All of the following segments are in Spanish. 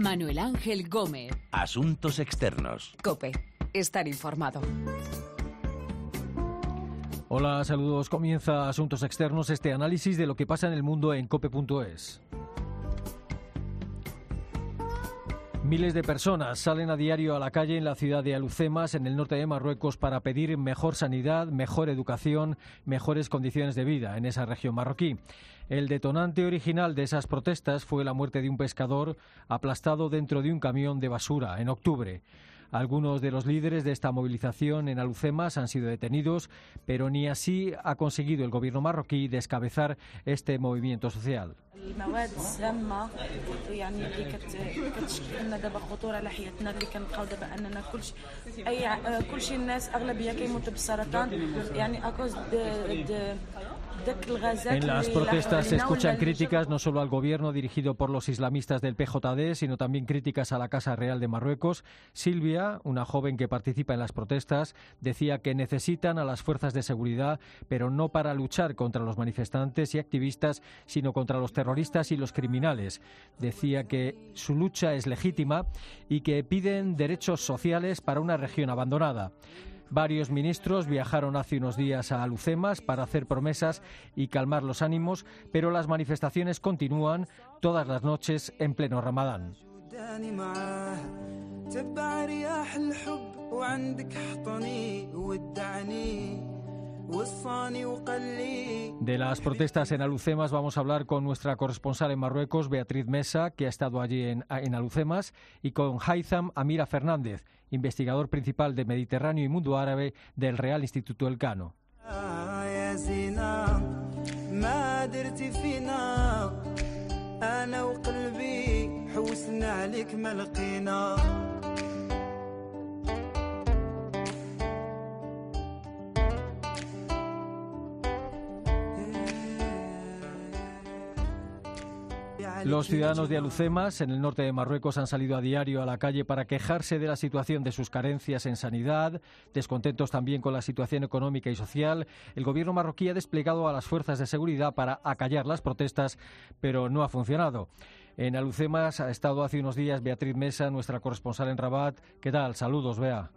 Manuel Ángel Gómez. Asuntos externos. Cope. Estar informado. Hola, saludos. Comienza Asuntos Externos, este análisis de lo que pasa en el mundo en cope.es. Miles de personas salen a diario a la calle en la ciudad de Alucemas, en el norte de Marruecos, para pedir mejor sanidad, mejor educación, mejores condiciones de vida en esa región marroquí. El detonante original de esas protestas fue la muerte de un pescador aplastado dentro de un camión de basura en octubre. Algunos de los líderes de esta movilización en Alucemas han sido detenidos, pero ni así ha conseguido el gobierno marroquí descabezar este movimiento social. En las protestas se escuchan críticas no solo al gobierno dirigido por los islamistas del PJD, sino también críticas a la Casa Real de Marruecos. Silvia, una joven que participa en las protestas, decía que necesitan a las fuerzas de seguridad, pero no para luchar contra los manifestantes y activistas, sino contra los terroristas y los criminales. Decía que su lucha es legítima y que piden derechos sociales para una región abandonada. Varios ministros viajaron hace unos días a Alucemas para hacer promesas y calmar los ánimos, pero las manifestaciones continúan todas las noches en pleno Ramadán. De las protestas en Alucemas vamos a hablar con nuestra corresponsal en Marruecos, Beatriz Mesa, que ha estado allí en, Alucemas, y con Haitham Amira Fernández, investigador principal de Mediterráneo y Mundo Árabe del Real Instituto Elcano. Los ciudadanos de Alucemas, en el norte de Marruecos, han salido a diario a la calle para quejarse de la situación de sus carencias en sanidad, descontentos también con la situación económica y social. El gobierno marroquí ha desplegado a las fuerzas de seguridad para acallar las protestas, pero no ha funcionado. En Alucemas ha estado hace unos días Beatriz Mesa, nuestra corresponsal en Rabat. ¿Qué tal? Saludos, Bea.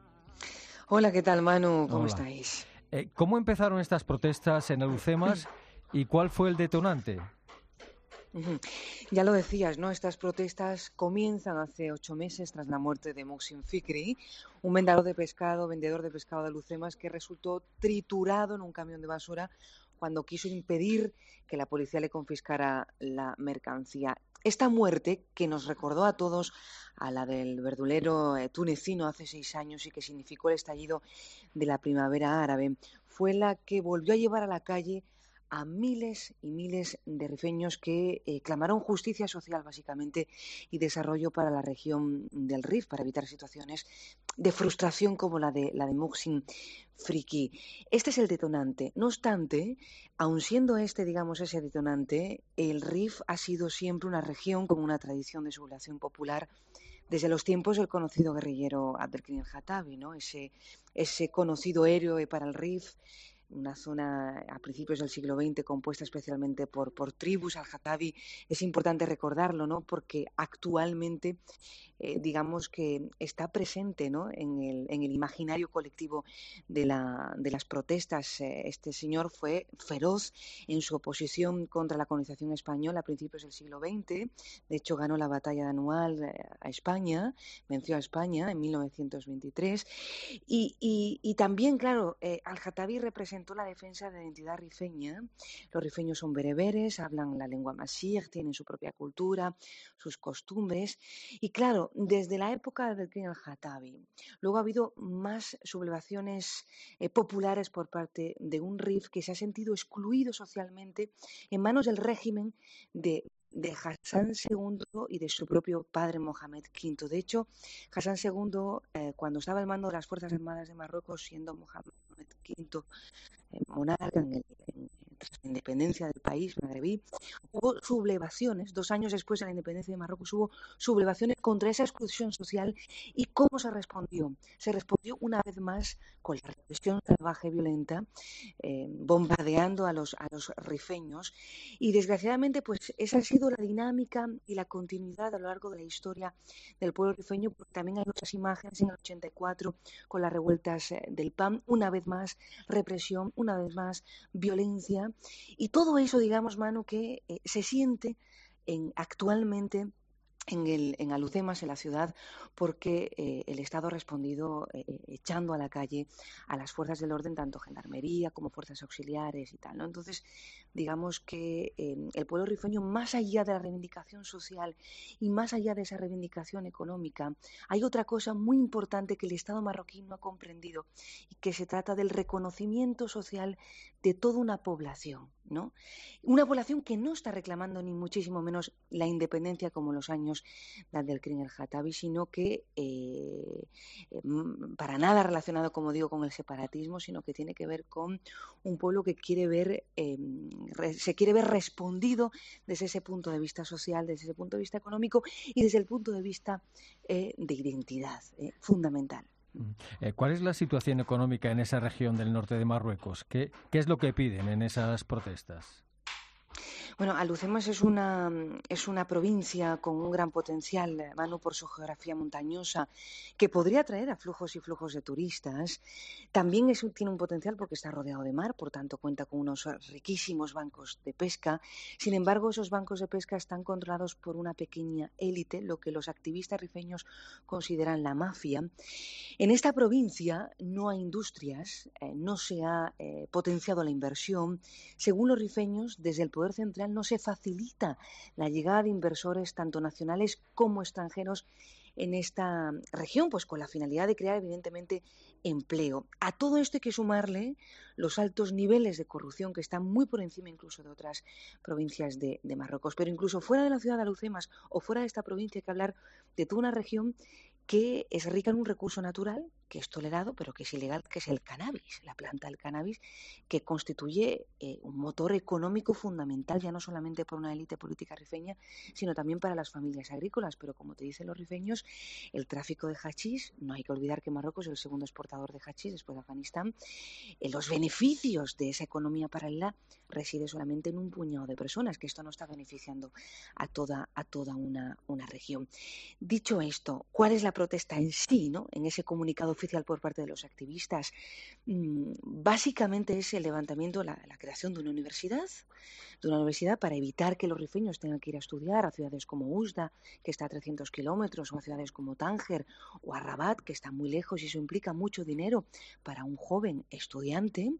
Hola, ¿qué tal, Manu? ¿Cómo estáis? Eh, ¿Cómo empezaron estas protestas en Alucemas y cuál fue el detonante? Ya lo decías, ¿no? Estas protestas comienzan hace ocho meses tras la muerte de Muxin Fikri, un vendedor de pescado, vendedor de pescado de Lucemas, que resultó triturado en un camión de basura cuando quiso impedir que la policía le confiscara la mercancía. Esta muerte, que nos recordó a todos a la del verdulero eh, tunecino hace seis años y que significó el estallido de la primavera árabe, fue la que volvió a llevar a la calle a miles y miles de rifeños que eh, clamaron justicia social básicamente y desarrollo para la región del Rif para evitar situaciones de frustración como la de la de Muxin Friki. Este es el detonante. No obstante, aun siendo este, digamos, ese detonante, el Rif ha sido siempre una región con una tradición de sublevación popular desde los tiempos del conocido guerrillero Abdelkrim el-Hatabi, ¿no? ese, ese conocido héroe para el Rif una zona a principios del siglo XX compuesta especialmente por, tribus al-Hatabi. Es importante recordarlo, ¿no? Porque actualmente, eh, digamos que está presente, ¿no? En el, en el imaginario colectivo de, la, de las protestas. Eh, este señor fue feroz en su oposición contra la colonización española a principios del siglo XX. De hecho, ganó la batalla Anual eh, a España, venció a España en 1923. Y, y, también, claro, al-Hatabi representa la defensa de la identidad rifeña. Los rifeños son bereberes, hablan la lengua masir, tienen su propia cultura, sus costumbres. Y claro, desde la época del King al-Hatabi, luego ha habido más sublevaciones eh, populares por parte de un rif que se ha sentido excluido socialmente en manos del régimen de de Hassan II y de su propio padre Mohamed V. De hecho, Hassan II, eh, cuando estaba al mando de las Fuerzas Armadas de Marruecos, siendo Mohamed V eh, monarca en, la independencia del país, Magrebí, hubo sublevaciones, dos años después de la independencia de Marruecos hubo sublevaciones contra esa exclusión social. Y cómo se respondió. Se respondió una vez más con la represión salvaje violenta, eh, bombardeando a los, a los rifeños. Y desgraciadamente pues esa ha sido la dinámica y la continuidad a lo largo de la historia del pueblo rifeño, porque también hay otras imágenes en el 84 con las revueltas eh, del PAN, una vez más represión, una vez más violencia y todo eso, digamos, mano, que eh, se siente en, actualmente en, el, en Alucemas, en la ciudad, porque eh, el Estado ha respondido eh, echando a la calle a las fuerzas del orden, tanto gendarmería como fuerzas auxiliares y tal. Entonces, digamos que el pueblo rifeño, más allá de la reivindicación social y más allá de esa reivindicación económica, hay otra cosa muy importante que el Estado marroquí no ha comprendido y que se trata del reconocimiento social de toda una población. ¿no? Una población que no está reclamando ni muchísimo menos la independencia como los años del Crin el Hatabi, sino que eh, mm, para nada relacionado, como digo, con el separatismo, sino que tiene que ver con un pueblo que quiere ver, em, se quiere ver respondido desde ese punto de vista social, desde ese punto de vista económico y desde el punto de vista eh, de identidad eh, fundamental. Eh, ¿Cuál es la situación económica en esa región del norte de Marruecos? ¿Qué, qué es lo que piden en esas protestas? Bueno, Alucemas es una, es una provincia con un gran potencial, Manu, por su geografía montañosa, que podría atraer a flujos y flujos de turistas. También es, tiene un potencial porque está rodeado de mar, por tanto cuenta con unos riquísimos bancos de pesca. Sin embargo, esos bancos de pesca están controlados por una pequeña élite, lo que los activistas rifeños consideran la mafia. En esta provincia no hay industrias, eh, no se ha eh, potenciado la inversión. Según los rifeños, desde el Poder Central no se facilita la llegada de inversores tanto nacionales como extranjeros en esta región, pues con la finalidad de crear evidentemente empleo. A todo esto hay que sumarle los altos niveles de corrupción que están muy por encima incluso de otras provincias de, de Marruecos. Pero incluso fuera de la ciudad de Alucemas o fuera de esta provincia hay que hablar de toda una región que es rica en un recurso natural que es tolerado, pero que es ilegal, que es el cannabis, la planta del cannabis, que constituye eh, un motor económico fundamental, ya no solamente para una élite política rifeña, sino también para las familias agrícolas. Pero como te dicen los rifeños, el tráfico de hachís, no hay que olvidar que Marruecos es el segundo exportador de hachís después de Afganistán, eh, los beneficios de esa economía paralela reside solamente en un puñado de personas, que esto no está beneficiando a toda, a toda una, una región. Dicho esto, ¿cuál es la protesta en sí, ¿no? en ese comunicado oficial por parte de los activistas, mm, básicamente es el levantamiento, la, la creación de una universidad, de una universidad para evitar que los rifeños tengan que ir a estudiar a ciudades como Usda, que está a 300 kilómetros, o a ciudades como Tánger o a Rabat, que está muy lejos y eso implica mucho dinero para un joven estudiante.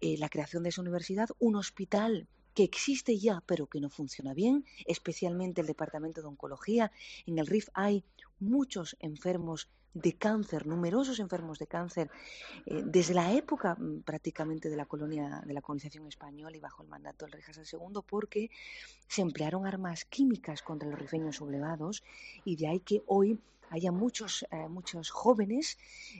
Eh, la creación de esa universidad, un hospital que existe ya pero que no funciona bien, especialmente el Departamento de Oncología. En el RIF hay muchos enfermos de cáncer, numerosos enfermos de cáncer, eh, desde la época mm, prácticamente de la colonia, de la colonización española y bajo el mandato del rey Hassan II, porque se emplearon armas químicas contra los rifeños sublevados y de ahí que hoy haya muchos, eh, muchos jóvenes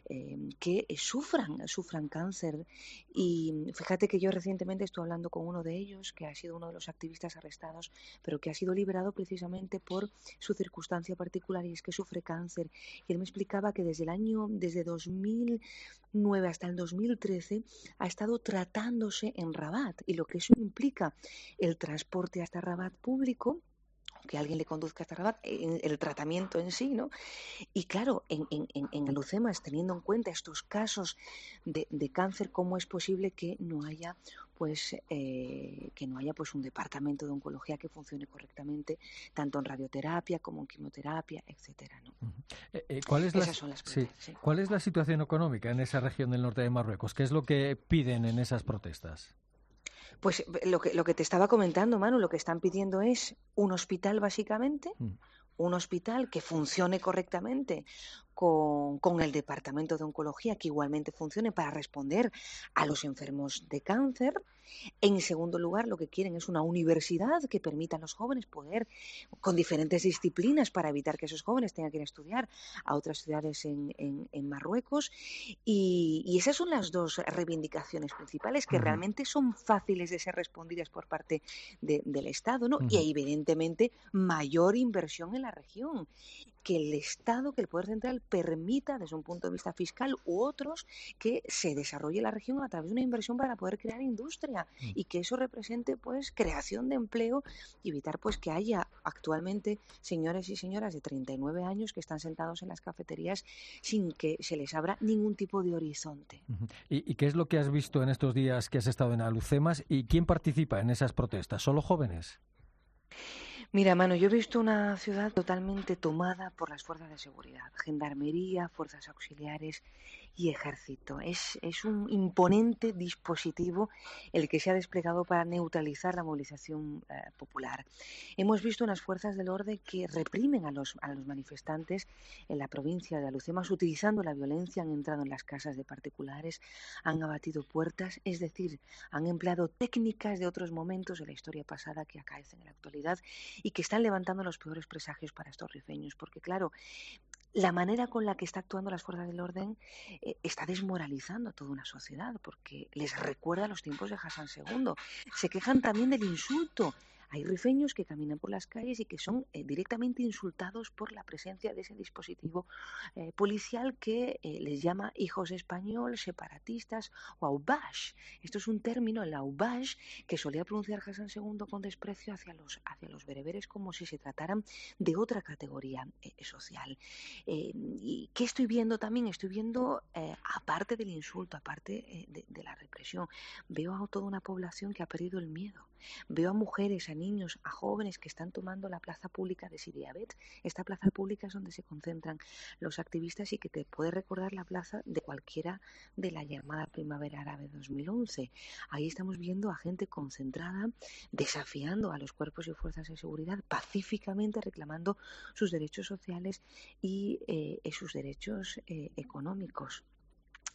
eh, que sufran, sufran cáncer. Y fíjate que yo recientemente estoy hablando con uno de ellos, que ha sido uno de los activistas arrestados, pero que ha sido liberado precisamente por su circunstancia particular y es que sufre cáncer. Y él me explicaba que desde el año, desde 2009 hasta el 2013, ha estado tratándose en Rabat y lo que eso implica el transporte hasta Rabat público que alguien le conduzca hasta Rabat, en el tratamiento en sí, ¿no? Y claro, en, en, en teniendo en cuenta estos casos de, de, cáncer, ¿cómo es posible que no haya pues eh, que no haya pues un departamento de oncología que funcione correctamente tanto en radioterapia como en quimioterapia etcétera ¿no? eh, eh, ¿cuál es Esas la, son las sí. Sí. ¿cuál es la situación económica en esa región del norte de Marruecos? ¿qué es lo que piden en esas protestas? Pues lo que, lo que te estaba comentando, Manu, lo que están pidiendo es un hospital básicamente, mm. un hospital que funcione correctamente, con, con, el Departamento de Oncología, que igualmente funcione para responder a los enfermos de cáncer. En segundo lugar, lo que quieren es una universidad que permita a los jóvenes poder, con diferentes disciplinas, para evitar que esos jóvenes tengan que ir a estudiar a otras ciudades en, en, en Marruecos. Y, y, esas son las dos reivindicaciones principales que uh -huh. realmente son fáciles de ser respondidas por parte de, del Estado, ¿no? Uh -huh. Y evidentemente mayor inversión en la región que el Estado, que el Poder Central permita, desde un punto de vista fiscal u otros, que se desarrolle la región a través de una inversión para poder crear industria mm. y que eso represente pues creación de empleo y evitar pues que haya actualmente señores y señoras de 39 años que están sentados en las cafeterías sin que se les abra ningún tipo de horizonte. ¿Y, ¿Y qué es lo que has visto en estos días que has estado en Alucemas y quién participa en esas protestas? ¿Solo jóvenes? Mira, mano, yo he visto una ciudad totalmente tomada por las fuerzas de seguridad, gendarmería, fuerzas auxiliares y ejército. Es, es un imponente dispositivo el que se ha desplegado para neutralizar la movilización eh, popular. Hemos visto unas fuerzas del orden que reprimen a los, a los manifestantes en la provincia de Alucemas utilizando la violencia, han entrado en las casas de particulares, han abatido puertas, es decir, han empleado técnicas de otros momentos de la historia pasada que acaecen en la actualidad y que están levantando los peores presagios para estos rifeños, porque claro, la manera con la que está actuando las fuerzas del orden eh, está desmoralizando a toda una sociedad, porque les recuerda los tiempos de Hassan II. Se quejan también del insulto hay rifeños que caminan por las calles y que son eh, directamente insultados por la presencia de ese dispositivo eh, policial que eh, les llama hijos español, separatistas o aubash. Esto es un término, el aubash, que solía pronunciar Hassan II con desprecio hacia los, hacia los bereberes como si se trataran de otra categoría social. ¿Y qué estoy viendo también? Estoy viendo, aparte del insulto, aparte de, de la represión, veo a toda una población que ha perdido el miedo. Veo a mujeres, a niños, a jóvenes que están tomando la plaza pública de Siriabet. Esta plaza pública es donde se concentran los activistas y que te puede recordar la plaza de cualquiera de la llamada Primavera Árabe 2011. Ahí estamos viendo a gente concentrada, desafiando a los cuerpos y fuerzas de seguridad, pacíficamente reclamando sus derechos sociales y eh, sus derechos eh, económicos.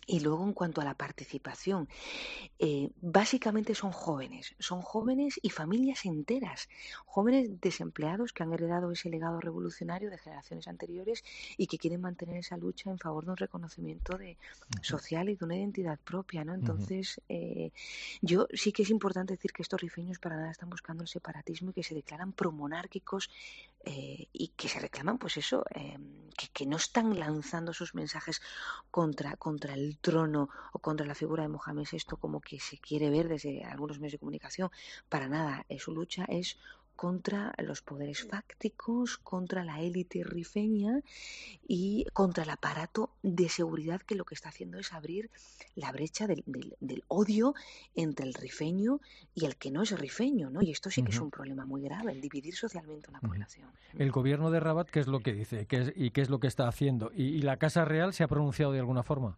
Y luego, en cuanto a la participación, eh, básicamente son jóvenes, son jóvenes y familias enteras, jóvenes desempleados que han heredado ese legado revolucionario de generaciones anteriores y que quieren mantener esa lucha en favor de un reconocimiento de, uh -huh. social y de una identidad propia. ¿no? Entonces, uh -huh. eh, yo sí que es importante decir que estos rifeños para nada están buscando el separatismo y que se declaran promonárquicos eh, y que se reclaman, pues eso, eh, que, que, no están lanzando sus mensajes contra, contra el trono o contra la figura de Mohamed VI como que se quiere ver desde algunos medios de comunicación. Para nada, eh, su lucha es contra los poderes fácticos, contra la élite rifeña y contra el aparato de seguridad que lo que está haciendo es abrir la brecha del, del, del odio entre el rifeño y el que no es rifeño, ¿no? Y esto sí que uh -huh. es un problema muy grave, el dividir socialmente una uh -huh. población. El gobierno de Rabat, ¿qué es lo que dice? ¿Qué es, ¿Y qué es lo que está haciendo? ¿Y, ¿Y la Casa Real se ha pronunciado de alguna forma?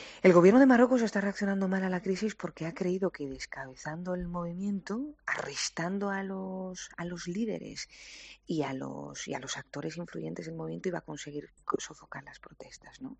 El gobierno de Marruecos está reaccionando mal a la crisis porque ha creído que descabezando el movimiento, arrestando a los, a los líderes y a los, y a los actores influyentes del movimiento iba a conseguir sofocar las protestas. ¿no?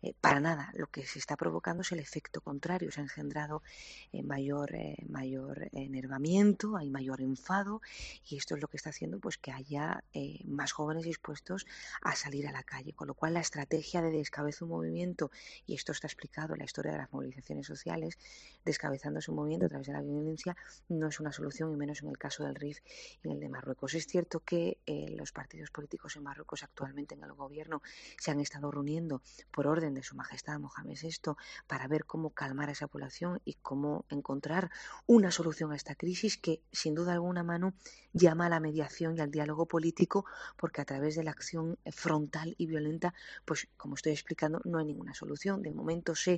Eh, para nada, lo que se está provocando es el efecto contrario. Se ha engendrado eh, mayor, eh, mayor enervamiento, hay mayor enfado y esto es lo que está haciendo pues, que haya más jóvenes dispuestos a salir a la calle. Con lo cual la estrategia de descabeza un movimiento, y esto está explicado la historia de las movilizaciones sociales, descabezando su movimiento a través de la violencia, no es una solución, y menos en el caso del RIF y en el de Marruecos. Es cierto que eh, los partidos políticos en Marruecos actualmente en el gobierno se han estado reuniendo por orden de su majestad Mohamed VI para ver cómo calmar a esa población y cómo encontrar una solución a esta crisis que sin duda alguna mano llama a la mediación y al diálogo político porque a través de la acción frontal y violenta pues como estoy explicando no hay ninguna solución de momento sé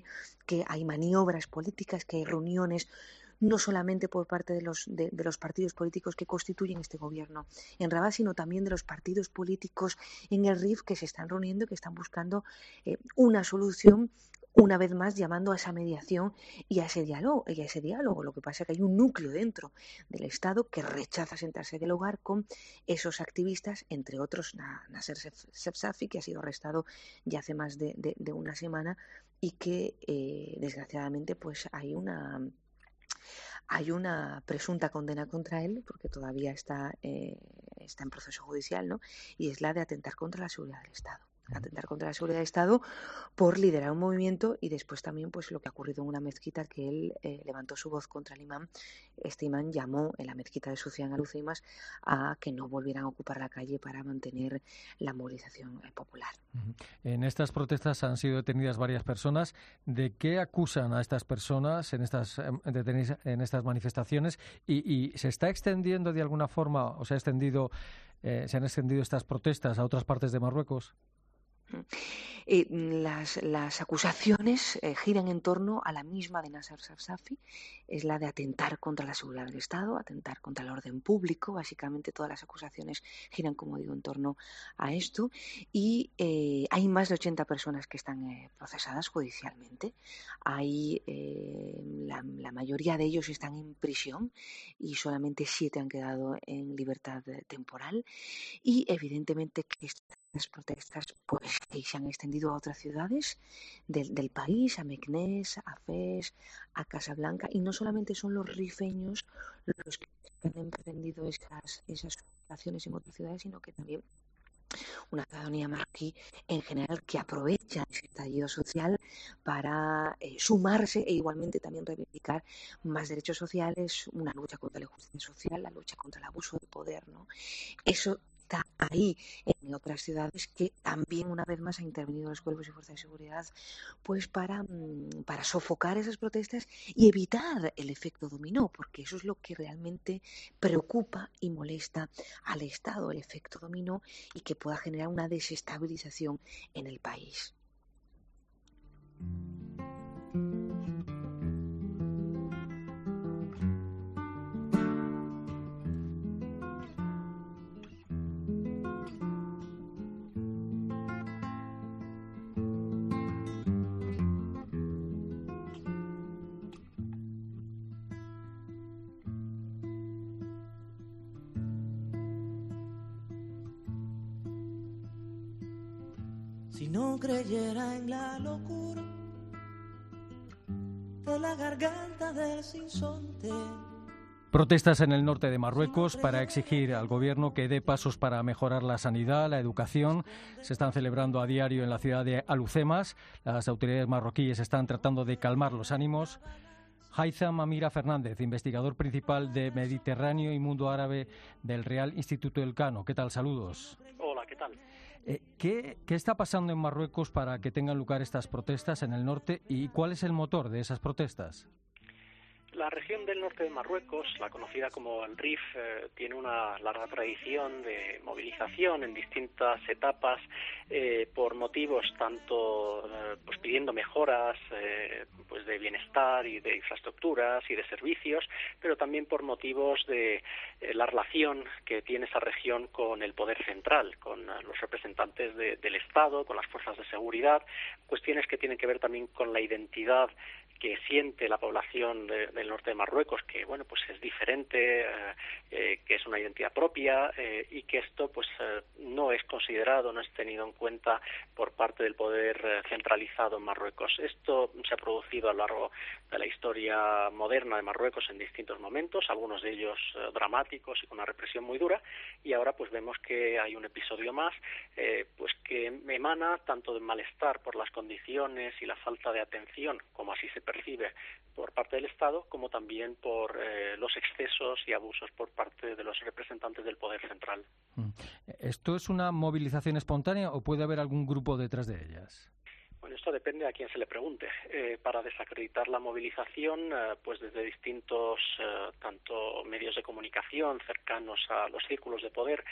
que hay maniobras políticas que hay reuniones no solamente por parte de los, de, los partidos políticos que constituyen este gobierno en Rabat, sino también de los partidos políticos en el RIF que se están reuniendo y que están buscando eh, una solución una vez más llamando a esa mediación y a ese diálogo. A ese diálogo. Lo que pasa es que hay un núcleo dentro del Estado que rechaza sentarse a dialogar con esos activistas, entre otros Nasser Sepsafi, que ha sido arrestado ya hace más de, una semana y que eh, desgraciadamente pues hay una hay una presunta condena contra él, porque todavía está, eh, está en proceso judicial, ¿no? y es la de atentar contra la seguridad del Estado atentar contra la seguridad del Estado por liderar un movimiento y después también pues lo que ha ocurrido en una mezquita que él eh, levantó su voz contra el imán. Este imán llamó en la mezquita de Sucian Aluceimas a que no volvieran a ocupar la calle para mantener la movilización eh, popular. En estas protestas han sido detenidas varias personas. ¿De qué acusan a estas personas en estas, em, en estas manifestaciones? Y, se está extendiendo de alguna forma, o se, ha extendido, eh, se han extendido estas protestas a otras partes de Marruecos? Eh, las, las, acusaciones eh, giran en torno a la misma de Nasser Safsafi, es la de atentar contra la seguridad del Estado, atentar contra el orden público, básicamente todas las acusaciones giran, como digo, en torno a esto, y eh, hay más de 80 personas que están procesadas judicialmente, hay, la, la, mayoría de ellos están en prisión y solamente siete han quedado en libertad temporal, y evidentemente que las protestas pues, se han extendido a otras ciudades del, del país, a Meknés, a Fez, a Casablanca, y no solamente son los rifeños los que han emprendido esas, esas operaciones en otras ciudades, sino que también una ciudadanía marroquí en general que aprovecha ese estallido social para eh, sumarse e igualmente también reivindicar más derechos sociales, una lucha contra la injusticia social, la lucha contra el abuso de poder. ¿no? Eso está ahí en otras ciudades que también una vez más ha intervenido los cuerpos y fuerzas de seguridad pues para, mm, para sofocar esas protestas y evitar el efecto dominó, porque eso es lo que realmente preocupa y molesta al Estado, el efecto dominó y que pueda generar una desestabilización en el país. Creyera en la locura de la garganta del sinsonte. Protestas en el norte de Marruecos para exigir al gobierno que dé pasos para mejorar la sanidad, la educación. Se están celebrando a diario en la ciudad de Alucemas. Las autoridades marroquíes están tratando de calmar los ánimos. Haitham Amira Fernández, investigador principal de Mediterráneo y Mundo Árabe del Real Instituto del Cano. ¿Qué tal? Saludos. Hola, ¿qué? Eh, ¿qué, está pasando en Marruecos para que tengan lugar estas protestas en el norte y cuál es el motor de esas protestas? La región del norte de Marruecos, la conocida como el Rif, eh, tiene una larga tradición de movilización en distintas etapas eh, por motivos tanto eh, pues pidiendo mejoras pues de bienestar y de infraestructuras y de servicios, pero también por motivos de la relación que tiene esa región con el poder central, con los representantes del Estado, con las fuerzas de seguridad, cuestiones que tienen que ver también con la identidad que siente la población del norte de Marruecos, que bueno pues es diferente, eh, eh, que es una identidad propia eh, y que esto pues no es considerado, no es tenido en cuenta por parte del poder centralizado en Marruecos. Esto se ha producido a lo largo de la historia moderna de Marruecos en distintos momentos, algunos de ellos dramáticos y con una represión muy dura, y ahora pues vemos que hay un episodio más, pues que emana tanto de malestar por las condiciones y la falta de atención, como así se percibe por parte del Estado, como también por eh, los excesos y abusos por parte de los representantes del poder central. Mm. ¿Esto es una movilización espontánea o puede haber algún grupo detrás de ellas? Bueno, esto depende a quien se le pregunte. Eh, para desacreditar la movilización, eh, pues desde distintos eh, tanto medios de comunicación cercanos a los círculos de poder,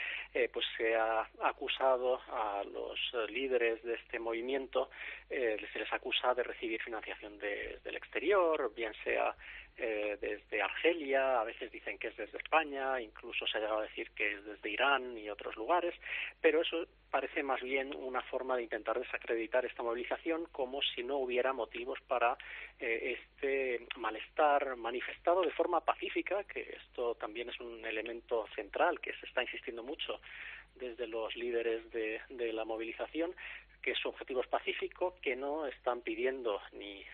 pues se ha acusado a los líderes de este movimiento, se les acusa de recibir financiación del exterior, bien sea eh, desde Argelia, a veces dicen que es desde España, incluso se ha llegado a decir que es desde Irán y otros lugares, pero eso parece más bien una forma de intentar desacreditar esta movilización como si no hubiera motivos para eh, este malestar manifestado de forma pacífica, que esto también es un elemento central que se está insistiendo mucho desde los líderes de, de la movilización, que su objetivo es pacífico, que no están pidiendo ni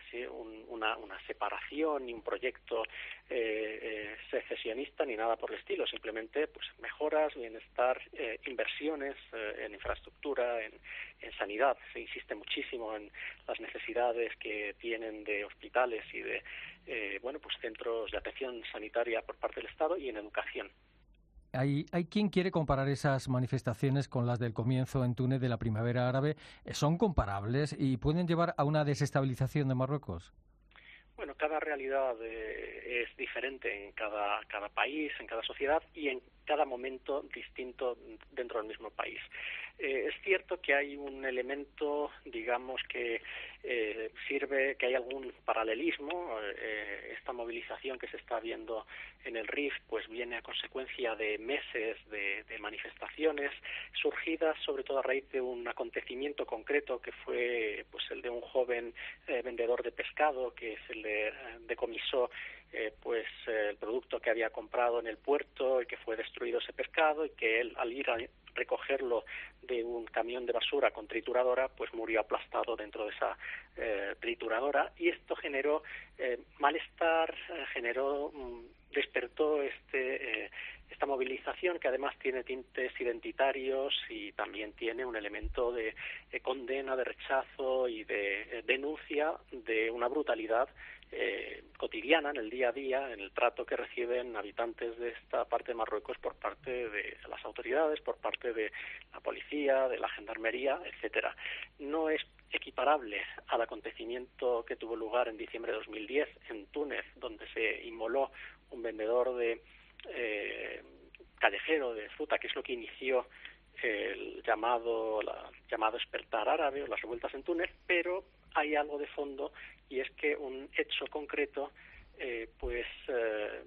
una, separación, ni un proyecto eh, eh, secesionista, ni nada por el estilo, simplemente pues mejoras, bienestar, eh, inversiones en infraestructura, en, en, sanidad. Se insiste muchísimo en las necesidades que tienen de hospitales y de bueno pues centros de atención sanitaria por parte del Estado y en educación. Hay, hay quien quiere comparar esas manifestaciones con las del comienzo en Túnez de la primavera árabe. ¿Son comparables y pueden llevar a una desestabilización de Marruecos? Bueno, cada realidad eh, es diferente en cada, cada país, en cada sociedad y en cada momento distinto dentro del mismo país. Eh, es cierto que hay un elemento, digamos, que eh, sirve, que hay algún paralelismo. Eh, esta movilización que se está viendo en el RIF, pues viene a consecuencia de meses de, manifestaciones surgidas sobre todo a raíz de un acontecimiento concreto que fue, pues, el de un joven vendedor de pescado que se le decomisó pues el producto que había comprado en el puerto y que fue destruido ese pescado y que él al ir a recogerlo de un camión de basura con trituradora, pues murió aplastado dentro de esa eh, trituradora. Y esto generó eh, malestar, eh, generó, mm, despertó este esta movilización que además tiene tintes identitarios y también tiene un elemento de condena, de rechazo y de denuncia de una brutalidad eh, cotidiana, en el día a día, en el trato que reciben habitantes de esta parte de Marruecos por parte de las autoridades, por parte de la policía, de la gendarmería, etcétera. No es equiparable al acontecimiento que tuvo lugar en diciembre de 2010 en Túnez, donde se inmoló un vendedor de eh, callejero de fruta, que es lo que inició el llamado, la, llamado despertar árabe o las revueltas en Túnez, pero hay algo de fondo y es que un hecho concreto eh, pues eh,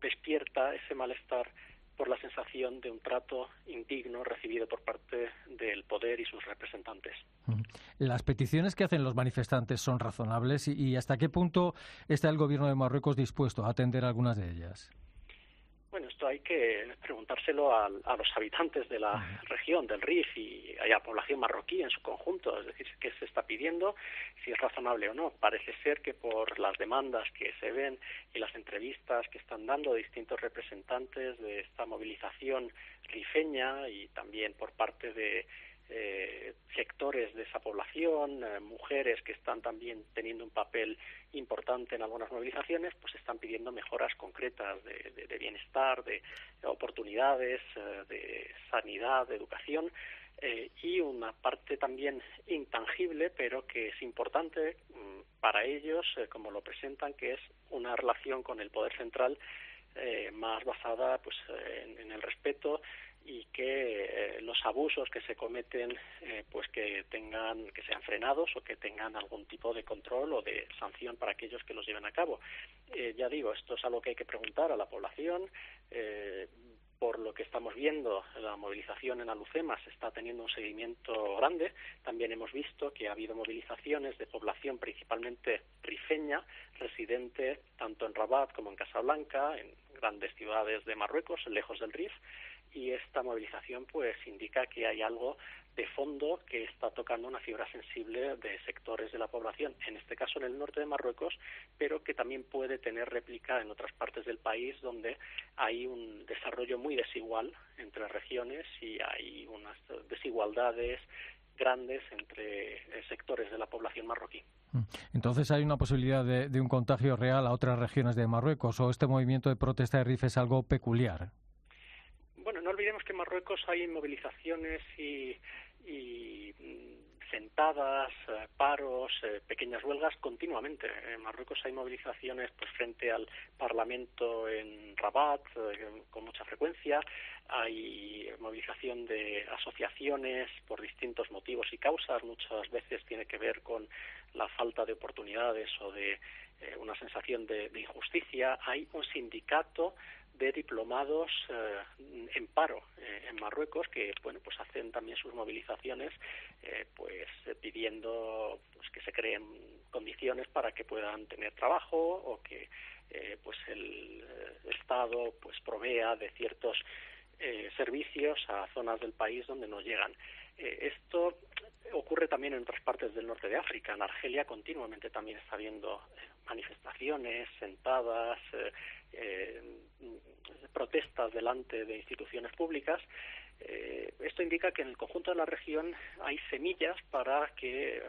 despierta ese malestar por la sensación de un trato indigno recibido por parte del poder y sus representantes. Las peticiones que hacen los manifestantes son razonables y hasta qué punto está el gobierno de Marruecos dispuesto a atender algunas de ellas. Bueno, esto hay que preguntárselo a, los habitantes de la región, del RIF y a la población marroquí en su conjunto, es decir, qué se está pidiendo, si es razonable o no. Parece ser que por las demandas que se ven y las entrevistas que están dando distintos representantes de esta movilización rifeña y también por parte de eh, sectores de esa población, eh, mujeres que están también teniendo un papel importante en algunas movilizaciones, pues están pidiendo mejoras concretas de, bienestar, de, oportunidades, eh, de sanidad, de educación y una parte también intangible, pero que es importante mm, para ellos, como lo presentan, que es una relación con el poder central más basada pues en el respeto y que eh, los abusos que se cometen eh, pues que tengan que sean frenados o que tengan algún tipo de control o de sanción para aquellos que los lleven a cabo eh, ya digo esto es algo que hay que preguntar a la población por lo que estamos viendo, la movilización en Alucemas está teniendo un seguimiento grande. También hemos visto que ha habido movilizaciones de población principalmente rifeña, residente tanto en Rabat como en Casablanca, en grandes ciudades de Marruecos, lejos del Rif, y esta movilización pues indica que hay algo de fondo que está tocando una fibra sensible de sectores de la población, en este caso en el norte de Marruecos, pero que también puede tener réplica en otras partes del país donde hay un desarrollo muy desigual entre regiones y hay unas desigualdades grandes entre eh, sectores de la población marroquí. Mm. Entonces, ¿hay una posibilidad de, de un contagio real a otras regiones de Marruecos o este movimiento de protesta de RIF es algo peculiar? Que en Marruecos hay movilizaciones y, mm, sentadas, eh, paros, eh, pequeñas huelgas continuamente. En Marruecos hay movilizaciones pues frente al Parlamento en Rabat eh, con mucha frecuencia. hay movilización de asociaciones por distintos motivos y causas, muchas veces tiene que ver con la falta de oportunidades o de una sensación de, injusticia. Hay un sindicato de diplomados en paro en Marruecos que bueno pues hacen también sus movilizaciones pues pidiendo pues que se creen condiciones para que puedan tener trabajo o que pues el, el Estado pues provea de ciertos eh, servicios a zonas del país donde no llegan. Eh, esto ocurre también en otras partes del norte de África. En Argelia continuamente también está habiendo eh, manifestaciones, sentadas, protestas delante de instituciones públicas. esto indica que en el conjunto de la región hay semillas para que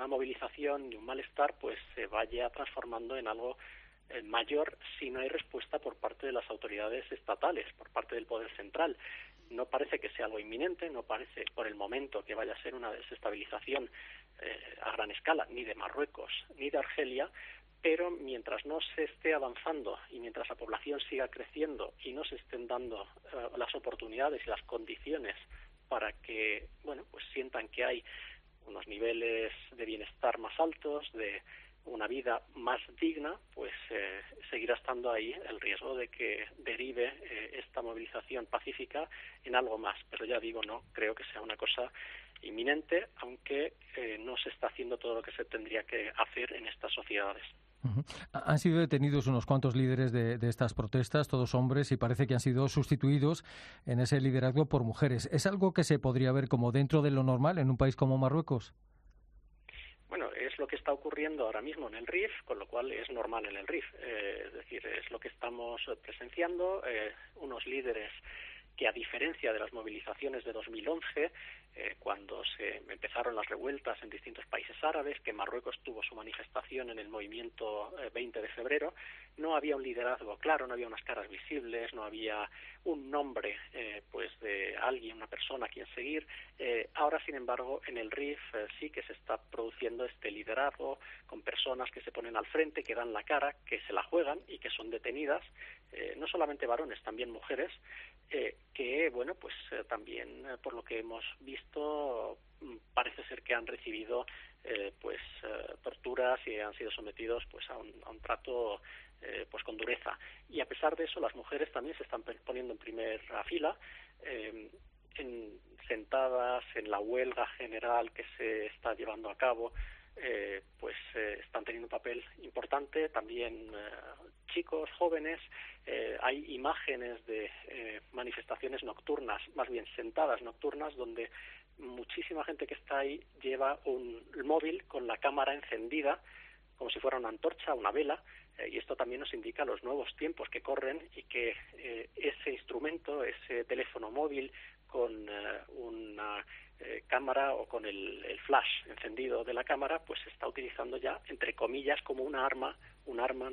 una movilización y un malestar pues se vaya transformando en algo eh, mayor si no hay respuesta por parte de las autoridades estatales, por parte del Poder Central. No parece que sea algo inminente, no parece por el momento que vaya a ser una desestabilización eh, a gran escala, ni de Marruecos ni de Argelia, pero mientras no se esté avanzando y mientras la población siga creciendo y no se estén dando eh, las oportunidades y las condiciones para que, bueno, pues sientan que hay unos niveles de bienestar más altos, de una vida más digna, pues eh, seguirá estando ahí el riesgo de que derive eh, esta movilización pacífica en algo más. Pero ya digo, no creo que sea una cosa inminente, aunque eh, no se está haciendo todo lo que se tendría que hacer en estas sociedades. Han sido detenidos unos cuantos líderes de, de, estas protestas, todos hombres, y parece que han sido sustituidos en ese liderazgo por mujeres. ¿Es algo que se podría ver como dentro de lo normal en un país como Marruecos? Bueno, es lo que está ocurriendo ahora mismo en el RIF, con lo cual es normal en el RIF. Eh, es decir, es lo que estamos presenciando. Eh, unos líderes que a diferencia de las movilizaciones de 2011, eh, cuando se empezaron las revueltas en distintos países árabes, que Marruecos tuvo su manifestación en el movimiento 20 eh, de febrero, no había un liderazgo claro, no había unas caras visibles, no había un nombre eh, pues de alguien, una persona a quien seguir. ahora, sin embargo, en el RIF sí que se está produciendo este liderazgo con personas que se ponen al frente, que dan la cara, que se la juegan y que son detenidas, no solamente varones, también mujeres, eh, que bueno pues eh, también eh, por lo que hemos visto mm, parece ser que han recibido pues torturas y han sido sometidos pues a un, a un trato pues con dureza. Y a pesar de eso las mujeres también se están poniendo en primera fila en, sentadas en la huelga general que se está llevando a cabo eh, pues eh, están teniendo un papel importante también eh, chicos jóvenes. Hay imágenes de manifestaciones nocturnas más bien sentadas nocturnas donde muchísima gente que está ahí lleva un móvil con la cámara encendida como si fuera una antorcha una vela y esto también nos indica los nuevos tiempos que corren y que ese instrumento ese teléfono móvil con una eh, cámara o con el, flash encendido de la cámara, pues se está utilizando ya, entre comillas, como una arma, un arma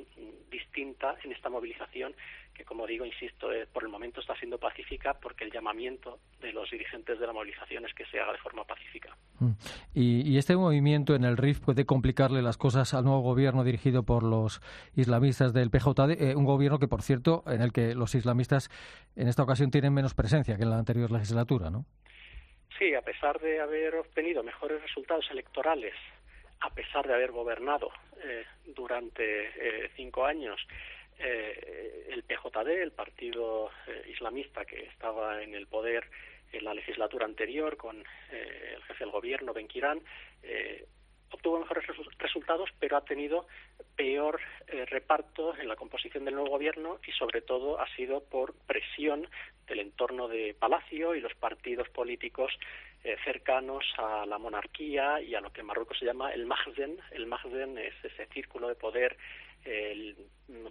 distinta en esta movilización que, como digo, insisto, eh, por el momento está siendo pacífica porque el llamamiento de los dirigentes de la movilización es que se haga de forma pacífica. Mm. Y, este movimiento en el RIF puede complicarle las cosas al nuevo gobierno dirigido por los islamistas del PJD, eh, un gobierno que, por cierto, en el que los islamistas en esta ocasión tienen menos presencia que en la anterior legislatura, ¿no? Sí, a pesar de haber obtenido mejores resultados electorales, a pesar de haber gobernado eh, durante eh, cinco años, eh, el PJD, el partido islamista que estaba en el poder en la legislatura anterior con el jefe del gobierno, Ben Kirán, obtuvo mejores resultados, pero ha tenido peor eh, reparto en la composición del nuevo gobierno y, sobre todo, ha sido por presión del entorno de Palacio y los partidos políticos eh, cercanos a la monarquía y a lo que en Marruecos se llama el Mahzen. El Mahzen es ese círculo de poder, el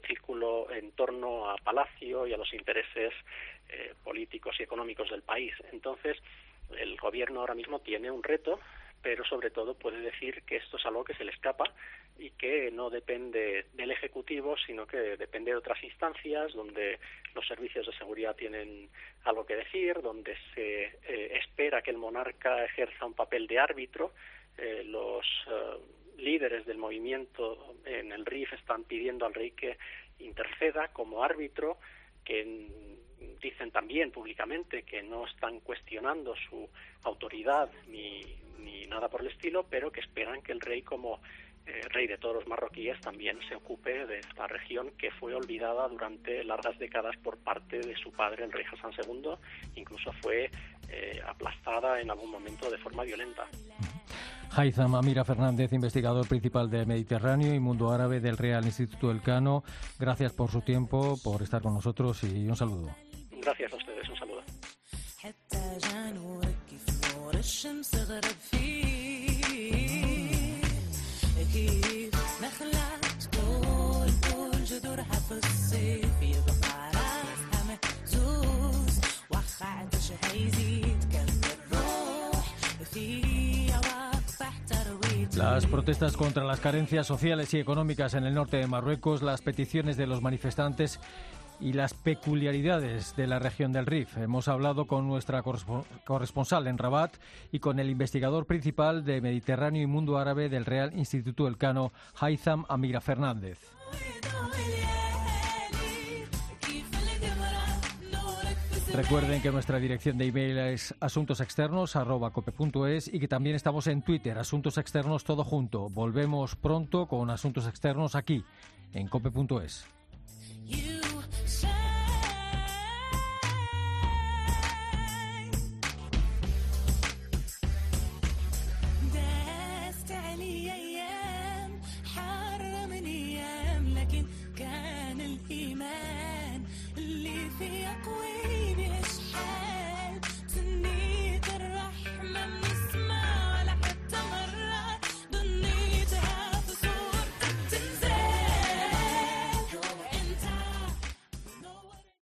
círculo en torno a Palacio y a los intereses eh, políticos y económicos del país. Entonces, el gobierno ahora mismo tiene un reto pero sobre todo puede decir que esto es algo que se le escapa y que no depende del Ejecutivo, sino que depende de otras instancias donde los servicios de seguridad tienen algo que decir, donde se eh, espera que el monarca ejerza un papel de árbitro. Eh, los eh, líderes del movimiento en el RIF están pidiendo al rey que interceda como árbitro, que dicen también públicamente que no están cuestionando su autoridad ni, nada por el estilo, pero que esperan que el rey como eh, rey de todos los marroquíes también se ocupe de esta región que fue olvidada durante largas décadas por parte de su padre, el rey Hassan II, incluso fue eh, aplastada en algún momento de forma violenta. Haitham Amira Fernández, investigador principal de Mediterráneo y Mundo Árabe del Real Instituto del Cano. Gracias por su tiempo, por estar con nosotros y un saludo. Gracias a ustedes, un saludo. Las protestas contra las carencias sociales y económicas en el norte de Marruecos, las peticiones de los manifestantes y las peculiaridades de la región del Rif. Hemos hablado con nuestra corresponsal en Rabat y con el investigador principal de Mediterráneo y Mundo Árabe del Real Instituto Elcano, Haitham Amira Fernández. Recuerden que nuestra dirección de email es asuntosexternos.cope.es y que también estamos en Twitter, Asuntos Externos todo junto. Volvemos pronto con Asuntos Externos aquí, en cope.es.